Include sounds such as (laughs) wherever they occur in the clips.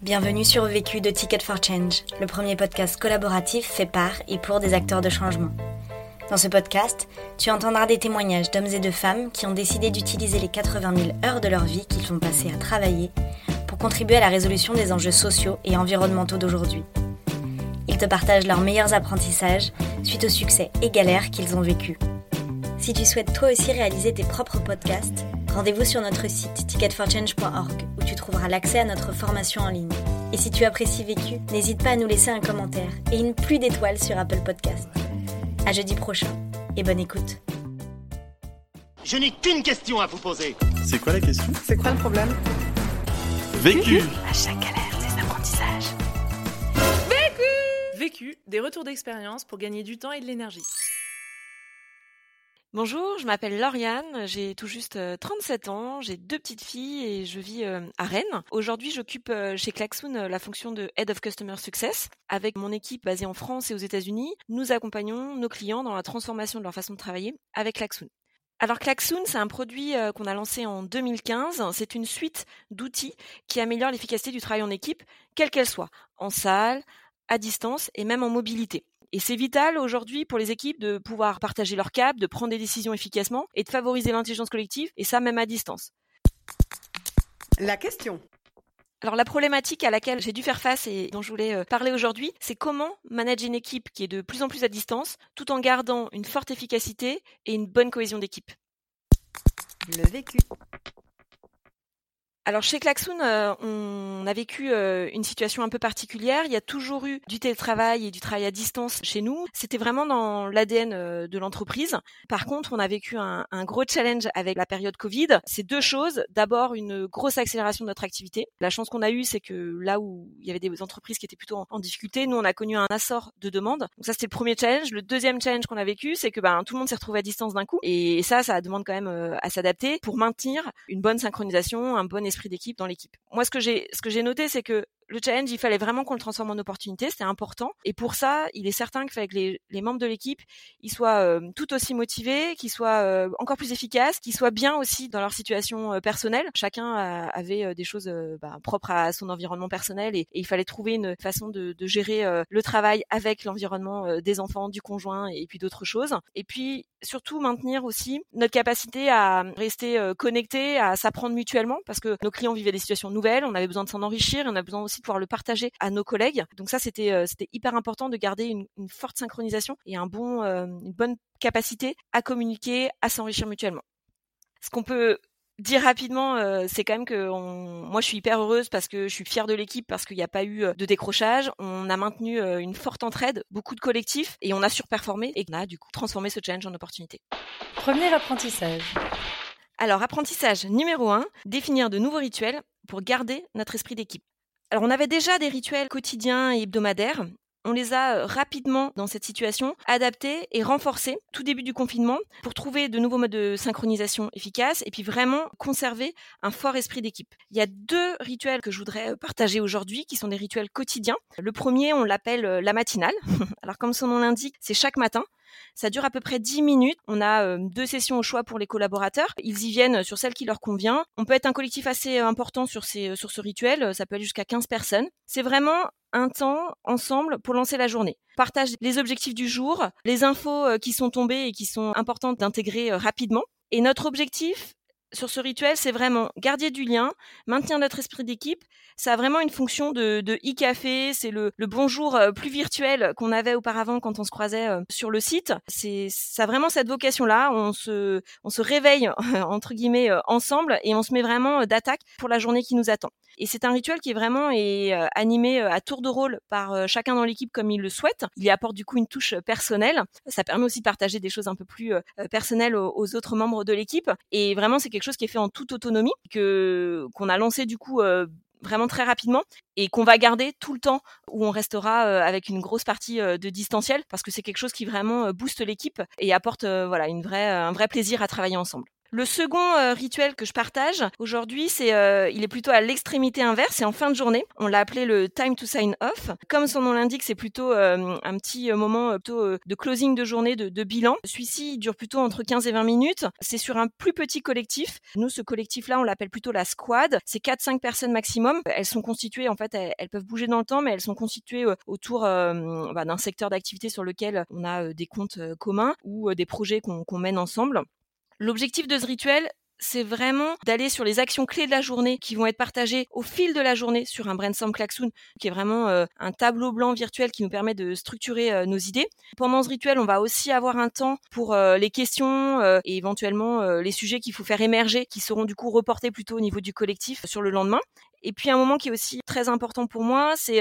Bienvenue sur Vécu de Ticket for Change, le premier podcast collaboratif fait par et pour des acteurs de changement. Dans ce podcast, tu entendras des témoignages d'hommes et de femmes qui ont décidé d'utiliser les 80 000 heures de leur vie qu'ils font passer à travailler pour contribuer à la résolution des enjeux sociaux et environnementaux d'aujourd'hui. Ils te partagent leurs meilleurs apprentissages suite aux succès et galères qu'ils ont vécus. Si tu souhaites toi aussi réaliser tes propres podcasts, rendez-vous sur notre site ticketforchange.org où tu trouveras l'accès à notre formation en ligne. Et si tu apprécies Vécu, n'hésite pas à nous laisser un commentaire et une pluie d'étoiles sur Apple Podcasts. À jeudi prochain et bonne écoute. Je n'ai qu'une question à vous poser. C'est quoi la question? C'est quoi le problème? Vécu À chaque galère, des apprentissages. Vécu, des retours d'expérience pour gagner du temps et de l'énergie. Bonjour, je m'appelle Lauriane, j'ai tout juste euh, 37 ans, j'ai deux petites filles et je vis euh, à Rennes. Aujourd'hui, j'occupe euh, chez Klaxoon euh, la fonction de Head of Customer Success. Avec mon équipe basée en France et aux États-Unis, nous accompagnons nos clients dans la transformation de leur façon de travailler avec Klaxoon. Alors Klaxoon, c'est un produit euh, qu'on a lancé en 2015. C'est une suite d'outils qui améliorent l'efficacité du travail en équipe, quelle qu'elle soit, en salle, à distance et même en mobilité. Et c'est vital aujourd'hui pour les équipes de pouvoir partager leur cap, de prendre des décisions efficacement et de favoriser l'intelligence collective, et ça même à distance. La question. Alors la problématique à laquelle j'ai dû faire face et dont je voulais euh, parler aujourd'hui, c'est comment manager une équipe qui est de plus en plus à distance, tout en gardant une forte efficacité et une bonne cohésion d'équipe. Le vécu. Alors chez Klaxoon, euh, on a vécu euh, une situation un peu particulière. Il y a toujours eu du télétravail et du travail à distance chez nous. C'était vraiment dans l'ADN euh, de l'entreprise. Par contre, on a vécu un, gros challenge avec la période Covid. C'est deux choses. D'abord, une grosse accélération de notre activité. La chance qu'on a eue, c'est que là où il y avait des entreprises qui étaient plutôt en, en difficulté, nous, on a connu un assort de demandes. Donc ça, c'était le premier challenge. Le deuxième challenge qu'on a vécu, c'est que ben, tout le monde s'est retrouvé à distance d'un coup. Et ça, ça demande quand même à s'adapter pour maintenir une bonne synchronisation, un bon esprit d'équipe dans l'équipe. Moi, ce que j'ai, ce que j'ai noté, c'est que le challenge, il fallait vraiment qu'on le transforme en opportunité, c'était important. Et pour ça, il est certain qu'il fallait que les, membres de l'équipe, ils soient euh, tout aussi motivés, qu'ils soient euh, encore plus efficaces, qu'ils soient bien aussi dans leur situation euh, personnelle. Chacun avait des choses bah, propres à son environnement personnel et, il fallait trouver une façon de, de gérer le travail avec l'environnement des enfants, du conjoint et puis d'autres choses. Et puis surtout maintenir aussi notre capacité à rester connecté, à s'apprendre mutuellement parce que nos clients vivaient des situations nouvelles, on avait besoin de s'en enrichir, on a besoin aussi pouvoir le partager à nos collègues. Donc ça, c'était euh, c'était hyper important de garder une, une, forte synchronisation et un bon, euh, une bonne capacité à communiquer, à s'enrichir mutuellement. Ce qu'on peut dire rapidement, euh, c'est quand même que on... moi je suis hyper heureuse parce que je suis fière de l'équipe parce qu'il n'y a pas eu de décrochage. On a maintenu euh, une forte entraide, beaucoup de collectifs et on a surperformé et on a du coup transformé ce challenge en opportunité. Premier apprentissage. Alors apprentissage numéro un, définir de nouveaux rituels pour garder notre esprit d'équipe. Alors on avait déjà des rituels quotidiens et hebdomadaires. On les a rapidement, dans cette situation, adaptés et renforcés tout début du confinement pour trouver de nouveaux modes de synchronisation efficaces et puis vraiment conserver un fort esprit d'équipe. Il y a deux rituels que je voudrais partager aujourd'hui qui sont des rituels quotidiens. Le premier, on l'appelle la matinale. (laughs) Alors comme son nom l'indique, c'est chaque matin. Ça dure à peu près 10 minutes. On a euh, deux sessions au choix pour les collaborateurs. Ils y viennent sur celle qui leur convient. On peut être un collectif assez important sur, ces, sur ce rituel. Ça peut aller jusqu'à 15 personnes. C'est vraiment un temps ensemble pour lancer la journée. Partage les objectifs du jour, les infos qui sont tombées et qui sont importantes d'intégrer rapidement. Et notre objectif, sur ce rituel, c'est vraiment garder du lien, maintenir notre esprit d'équipe. Ça a vraiment une fonction de, e-café, c'est le, bonjour euh, plus virtuel qu'on avait auparavant quand on se croisait euh, sur le site. C'est ça a vraiment cette vocation-là. On se, réveille (laughs) entre guillemets euh, ensemble et on se met vraiment d'attaque pour la journée qui nous attend. Et c'est un rituel qui est vraiment animé à tour de rôle par chacun dans l'équipe comme il le souhaite. Il y apporte du coup une touche personnelle. Ça permet aussi de partager des choses un peu plus personnelles aux, autres membres de l'équipe. Et vraiment, c'est chose qui est fait en toute autonomie, que qu'on a lancé du coup euh, vraiment très rapidement et qu'on va garder tout le temps où on restera euh, avec une grosse partie euh, de distanciel parce que c'est quelque chose qui vraiment booste l'équipe et apporte voilà une vraie un vrai plaisir à travailler ensemble. Le second euh, rituel que je partage aujourd'hui, c'est euh, il est plutôt à l'extrémité inverse, c'est en fin de journée. On l'a appelé le time to sign off. Comme son nom l'indique, c'est plutôt euh, un petit moment plutôt de closing de journée, de, de bilan. Celui-ci dure plutôt entre 15 et 20 minutes. C'est sur un plus petit collectif. Nous, ce collectif-là, on l'appelle plutôt la squad. C'est 4-5 personnes maximum. Elles sont constituées, en fait, elles, peuvent bouger dans le temps, mais elles sont constituées autour bah, d'un secteur d'activité sur lequel on a des comptes communs ou des projets qu'on mène ensemble. L'objectif de ce rituel, c'est vraiment d'aller sur les actions clés de la journée qui vont être partagées au fil de la journée sur un brainstorm klaxoon, qui est vraiment euh, un tableau blanc virtuel qui nous permet de structurer euh, nos idées. Pendant ce rituel, on va aussi avoir un temps pour euh, les questions et éventuellement les sujets qu'il faut faire émerger, qui seront du coup reportés plutôt au niveau du collectif sur le lendemain. Et puis un moment qui est aussi très important pour moi, c'est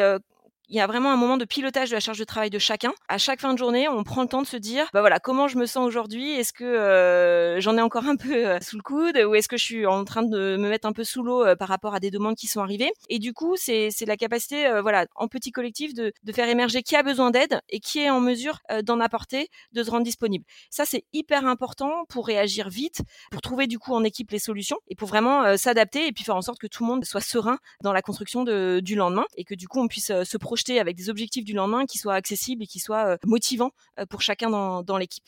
il y a vraiment un moment de pilotage de la charge de travail de chacun. À chaque fin de journée, on prend le temps de se dire, bah voilà, comment je me sens aujourd'hui? Est-ce que euh, j'en ai encore un peu euh, sous le coude? Ou est-ce que je suis en train de me mettre un peu sous l'eau euh, par rapport à des demandes qui sont arrivées? Et du coup, c'est la capacité, voilà, en petit collectif, de, de faire émerger qui a besoin d'aide et qui est en mesure d'en apporter, de se rendre disponible. Ça, c'est hyper important pour réagir vite, pour trouver du coup en équipe les solutions et pour vraiment s'adapter et puis faire en sorte que tout le monde soit serein dans la construction de, du lendemain et que du coup on puisse se projeter avec des objectifs du lendemain qui soient accessibles et qui soient euh, motivants euh, pour chacun dans, dans l'équipe.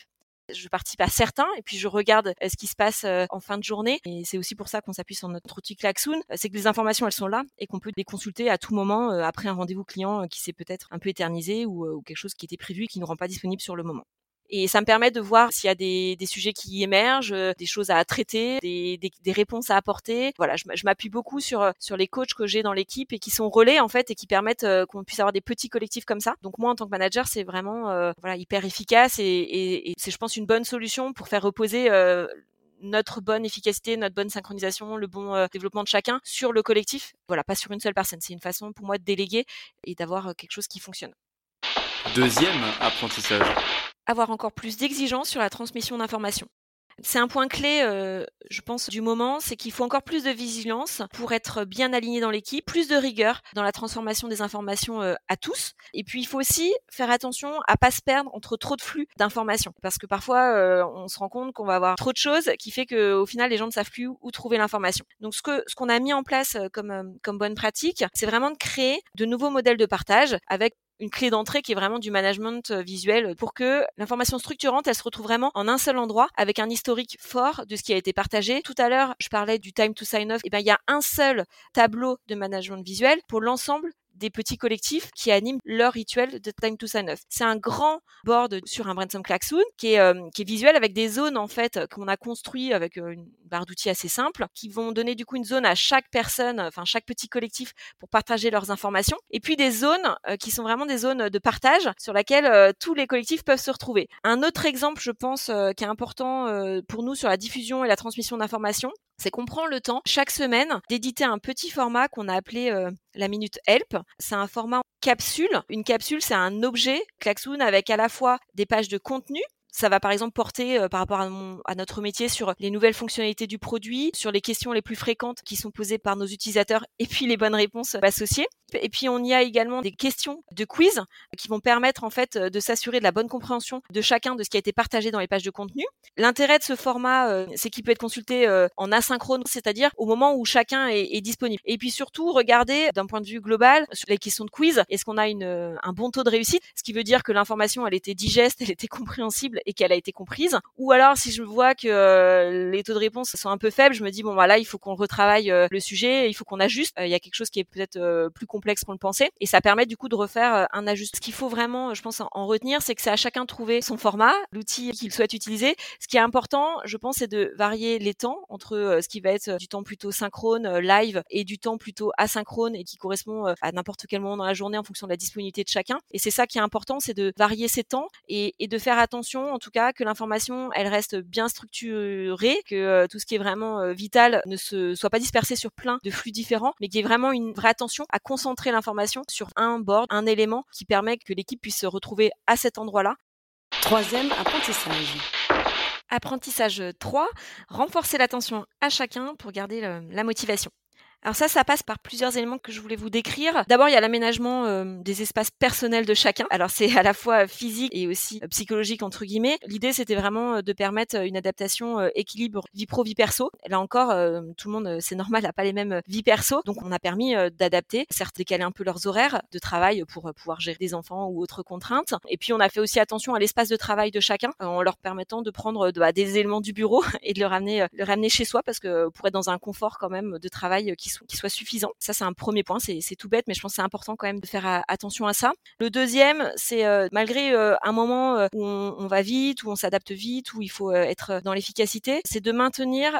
Je participe à certains et puis je regarde euh, ce qui se passe en fin de journée. Et c'est aussi pour ça qu'on s'appuie sur notre outil Klaxoon, c'est que les informations elles sont là et qu'on peut les consulter à tout moment après un rendez-vous client qui s'est peut-être un peu éternisé ou, ou, quelque chose qui était prévu et qui ne rend pas disponible sur le moment. Et ça me permet de voir s'il y a des, des, sujets qui émergent, euh, des choses à traiter, des, des, des réponses à apporter. Voilà, je, m'appuie beaucoup sur euh, sur les coachs que j'ai dans l'équipe et qui sont relais en fait et qui permettent euh, qu'on puisse avoir des petits collectifs comme ça. Donc moi en tant que manager, c'est vraiment voilà hyper efficace et, et, et c'est je pense une bonne solution pour faire reposer notre bonne efficacité, notre bonne synchronisation, le bon développement de chacun sur le collectif. Voilà, pas sur une seule personne. C'est une façon pour moi de déléguer et d'avoir quelque chose qui fonctionne. Deuxième apprentissage avoir encore plus d'exigences sur la transmission d'informations. C'est un point clé, euh, je pense, du moment, c'est qu'il faut encore plus de vigilance pour être bien aligné dans l'équipe, plus de rigueur dans la transformation des informations euh, à tous. Et puis, il faut aussi faire attention à pas se perdre entre trop de flux d'informations, parce que parfois, euh, on se rend compte qu'on va avoir trop de choses, qui fait qu'au final, les gens ne savent plus où trouver l'information. Donc, ce que ce qu'on a mis en place comme comme bonne pratique, c'est vraiment de créer de nouveaux modèles de partage avec une clé d'entrée qui est vraiment du management euh, visuel pour que l'information structurante, elle se retrouve vraiment en un seul endroit avec un historique fort de ce qui a été partagé. Tout à l'heure, je parlais du time to sign off. Et eh ben, il y a un seul tableau de management visuel pour l'ensemble des petits collectifs qui animent leur rituel de Time to Sign Off. C'est un grand board sur un brainstorm klaxoon qui est, euh, qui est visuel avec des zones en fait qu'on a construit avec euh, une barre d'outils assez simple qui vont donner du coup une zone à chaque personne, enfin chaque petit collectif pour partager leurs informations et puis des zones euh, qui sont vraiment des zones de partage sur laquelle tous les collectifs peuvent se retrouver. Un autre exemple, je pense, qui est important pour nous sur la diffusion et la transmission d'informations, c'est qu'on prend le temps chaque semaine d'éditer un petit format qu'on a appelé euh, la minute help. C'est un format capsule. Une capsule, c'est un objet Klaxoon avec à la fois des pages de contenu ça va par exemple porter euh, par rapport à, à, notre métier sur les nouvelles fonctionnalités du produit, sur les questions les plus fréquentes qui sont posées par nos utilisateurs et puis les bonnes réponses associées. Et puis on y a également des questions de quiz qui vont permettre en fait de s'assurer de la bonne compréhension de chacun de ce qui a été partagé dans les pages de contenu. L'intérêt de ce format, euh, c'est qu'il peut être consulté euh, en asynchrone, c'est-à-dire au moment où chacun est, est disponible. Et puis surtout regarder d'un point de vue global sur les questions de quiz, est-ce qu'on a une, euh, un bon taux de réussite, ce qui veut dire que l'information elle était digeste, (laughs) elle était compréhensible et qu'elle a été comprise. Ou alors si je vois que les taux de réponse sont un peu faibles, je me dis bon voilà il faut qu'on retravaille le sujet, il faut qu'on ajuste. Il y a quelque chose qui est peut-être plus complexe qu'on le pensait. Et ça permet du coup de refaire euh, un ajustement. Ce qu'il faut vraiment, je pense, en retenir, c'est que c'est à chacun de trouver son format, l'outil qu'il souhaite utiliser. Ce qui est important, je pense, c'est de varier les temps entre euh, ce qui va être du temps plutôt synchrone, euh, live, et du temps plutôt asynchrone et qui correspond à n'importe quel moment dans la journée en fonction de la disponibilité de chacun. Et c'est ça qui est important, c'est de varier ces temps et, et, de faire attention, en tout cas, que l'information, elle reste bien structurée, que tout ce qui est vraiment vital ne se soit pas dispersé sur plein de flux différents, mais qu'il y ait vraiment une vraie attention à concentrer l'information sur un board, un élément qui permet que l'équipe puisse se retrouver à cet endroit-là. Troisième apprentissage. Apprentissage 3, renforcer l'attention à chacun pour garder la motivation. Alors ça, ça passe par plusieurs éléments que je voulais vous décrire. D'abord, il y a l'aménagement euh, des espaces personnels de chacun. Alors c'est à la fois physique et aussi psychologique entre guillemets. L'idée, c'était vraiment de permettre une adaptation équilibre vie pro vie perso. Là encore, tout le monde, c'est normal, n'a pas les mêmes vies perso, donc on a permis d'adapter, certes décaler un peu leurs horaires de travail pour pouvoir gérer des enfants ou autres contraintes. Et puis on a fait aussi attention à l'espace de travail de chacun en leur permettant de prendre bah, des éléments du bureau (laughs) et de le ramener, le ramener chez soi parce que pour être dans un confort quand même de travail qui qui, soit suffisant. Ça, c'est un premier point. C'est tout bête, mais je pense que c'est important quand même de faire attention à ça. Le deuxième, c'est euh, malgré euh, un moment euh, où on, on, va vite, où on s'adapte vite, où il faut être dans l'efficacité, c'est de maintenir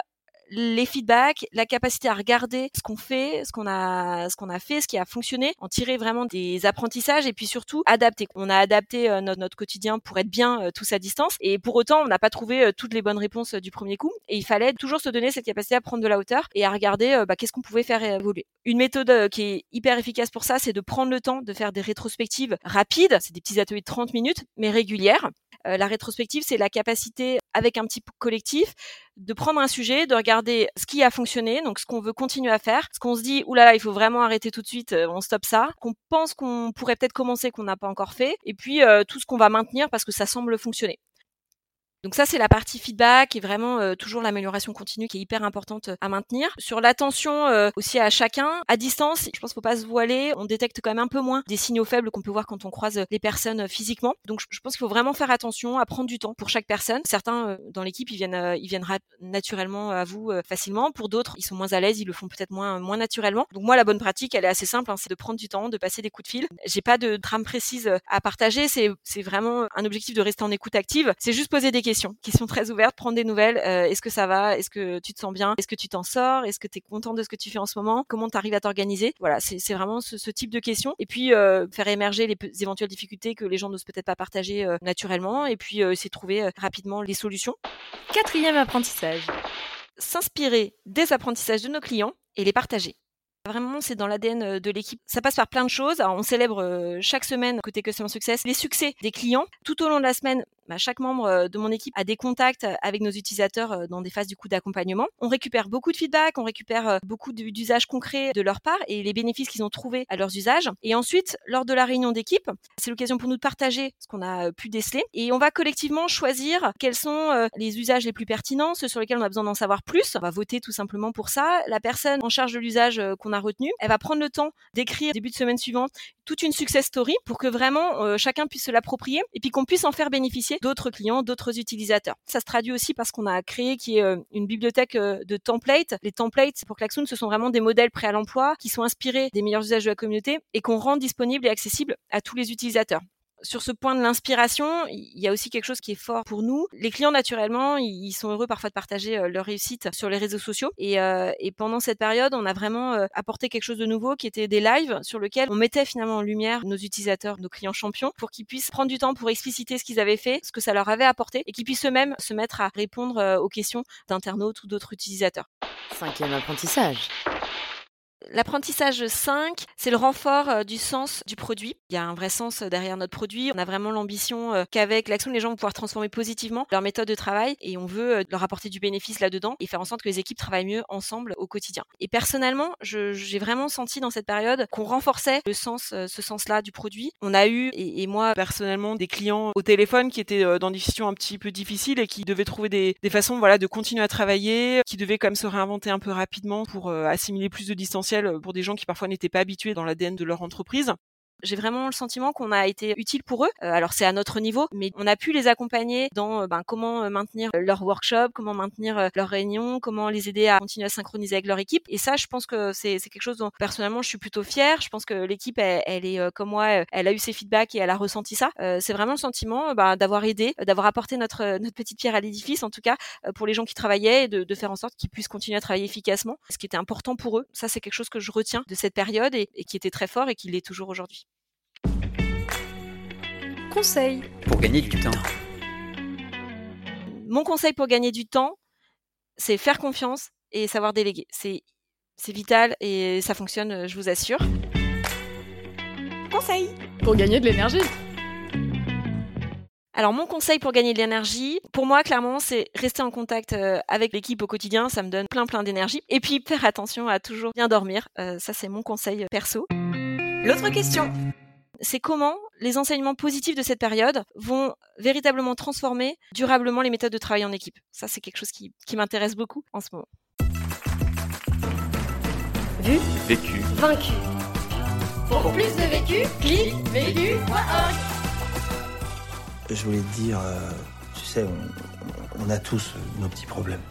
les feedbacks, la capacité à regarder ce qu'on fait, ce qu'on a, ce qu'on a fait, ce qui a fonctionné, en tirer vraiment des apprentissages et puis surtout adapter. On a adapté euh, notre, quotidien pour être bien euh, tous à distance et pour autant on n'a pas trouvé euh, toutes les bonnes réponses du premier coup et il fallait toujours se donner cette capacité à prendre de la hauteur et à regarder bah, qu'est-ce qu'on pouvait faire évoluer. Une méthode qui est hyper efficace pour ça, c'est de prendre le temps de faire des rétrospectives rapides, c'est des petits ateliers de 30 minutes mais régulières. La rétrospective, c'est la capacité avec un petit collectif de prendre un sujet, de regarder ce qui a fonctionné, donc ce qu'on veut continuer à faire, ce qu'on se dit, oulala, il faut vraiment arrêter tout de suite, euh, on stoppe ça, qu'on pense qu'on pourrait peut-être commencer, qu'on n'a pas encore fait, et puis euh, tout ce qu'on va maintenir parce que ça semble fonctionner. Donc ça, c'est la partie feedback et vraiment euh, toujours l'amélioration continue qui est hyper importante euh, à maintenir. Sur l'attention euh, aussi à chacun, à distance, je pense qu'il faut pas se voiler. On détecte quand même un peu moins des signaux faibles qu'on peut voir quand on croise les personnes physiquement. Donc je pense qu'il faut vraiment faire attention à prendre du temps pour chaque personne. Certains dans l'équipe, ils viennent, ils viennent naturellement à vous facilement. Pour d'autres, ils sont moins à l'aise, ils le font peut-être moins, moins naturellement. Donc moi, la bonne pratique, elle est assez simple, hein, c'est de prendre du temps, de passer des coups de fil. J'ai pas de trame précise à partager. C'est vraiment un objectif de rester en écoute active. C'est juste poser des questions questions, questions très ouvertes, prendre des nouvelles. Euh, est-ce que ça va? Est-ce que tu te sens bien? Est-ce que tu t'en sors? Est-ce que tu es content de ce que tu fais en ce moment? Comment tu arrives à t'organiser? Voilà, c'est vraiment ce, type de questions. Et puis euh, faire émerger les éventuelles difficultés que les gens n'osent peut-être pas partager euh, naturellement. Et puis essayer de trouver rapidement les solutions. Quatrième apprentissage. S'inspirer des apprentissages de nos clients et les partager. Vraiment, c'est dans l'ADN de l'équipe. Ça passe par plein de choses. on célèbre chaque semaine côté Customer Success les succès des clients. Tout au long de la semaine, bah, chaque membre euh, de mon équipe a des contacts avec nos utilisateurs euh, dans des phases du coup d'accompagnement. On récupère beaucoup de feedback, on récupère euh, beaucoup d'usages concrets de leur part et les bénéfices qu'ils ont trouvés à leurs usages. Et ensuite, lors de la réunion d'équipe, c'est l'occasion pour nous de partager ce qu'on a pu déceler et on va collectivement choisir quels sont les usages les plus pertinents, ceux sur lesquels on a besoin d'en savoir plus. On va voter tout simplement pour ça. La personne en charge de l'usage qu'on a retenu, elle va prendre le temps d'écrire début de semaine suivante toute une success story pour que vraiment chacun puisse se l'approprier et puis qu'on puisse en faire bénéficier d'autres clients, d'autres utilisateurs. Ça se traduit aussi parce qu'on a créé qui est euh, une bibliothèque euh, de templates. Les templates pour Klaxoon, ce sont vraiment des modèles prêts à l'emploi qui sont inspirés des meilleurs usages de la communauté et qu'on rend disponibles et accessibles à tous les utilisateurs sur ce point de l'inspiration, il y a aussi quelque chose qui est fort pour nous. Les clients, naturellement, ils sont heureux parfois de partager euh, leur réussite sur les réseaux sociaux. Et, euh, et pendant cette période, on a vraiment euh, apporté quelque chose de nouveau qui était des lives sur lesquels on mettait finalement en lumière nos utilisateurs, nos clients champions, pour qu'ils puissent prendre du temps pour expliciter ce qu'ils avaient fait, ce que ça leur avait apporté, et qu'ils puissent eux-mêmes se mettre à répondre aux questions d'internautes ou d'autres utilisateurs. Cinquième apprentissage. L'apprentissage 5, c'est le renfort euh, du sens du produit. Il y a un vrai sens euh, derrière notre produit. On a vraiment l'ambition euh, qu'avec l'action, les gens vont pouvoir transformer positivement leur méthode de travail et on veut leur apporter du bénéfice là-dedans et faire en sorte que les équipes travaillent mieux ensemble au quotidien. Et personnellement, j'ai vraiment senti dans cette période qu'on renforçait le sens, ce sens-là du produit. On a eu, et, moi personnellement, des clients au téléphone qui étaient dans des situations un petit peu difficiles et qui devaient trouver des, des façons voilà, de continuer à travailler, qui devaient quand même se réinventer un peu rapidement pour assimiler plus de distanciel pour des gens qui parfois n'étaient pas habitués dans l'ADN de leur entreprise. J'ai vraiment le sentiment qu'on a été utile pour eux. Euh, alors c'est à notre niveau, mais on a pu les accompagner dans euh, ben, comment euh, maintenir leur workshop, comment maintenir leurs réunions, comment les aider à continuer à synchroniser avec leur équipe. Et ça, je pense que c'est quelque chose dont personnellement je suis plutôt fière. Je pense que l'équipe, elle, est comme moi, elle a eu ses feedbacks et elle a ressenti ça. c'est vraiment le sentiment ben, d'avoir aidé, d'avoir apporté notre notre petite pierre à l'édifice, en tout cas pour les gens qui travaillaient, et de, de faire en sorte qu'ils puissent continuer à travailler efficacement, ce qui était important pour eux. Ça, c'est quelque chose que je retiens de cette période et qui était très fort et qui l'est toujours aujourd'hui. Conseil pour gagner du temps. Mon conseil pour gagner du temps, c'est faire confiance et savoir déléguer. C'est c'est vital et ça fonctionne, je vous assure. Conseil pour gagner de l'énergie. Alors mon conseil pour gagner de l'énergie, pour moi, clairement, c'est rester en contact euh, avec l'équipe au quotidien. Ça me donne plein, plein d'énergie. Et puis, faire attention à toujours bien dormir. Euh, ça, c'est mon conseil perso. L'autre question c'est comment les enseignements positifs de cette période vont véritablement transformer durablement les méthodes de travail en équipe. Ça, c'est quelque chose qui, qui m'intéresse beaucoup en ce moment. Vu, Vécu. Vaincu. Pour plus de vécu, clique vécu.org. Je voulais te dire, euh, tu sais, on, on a tous nos petits problèmes.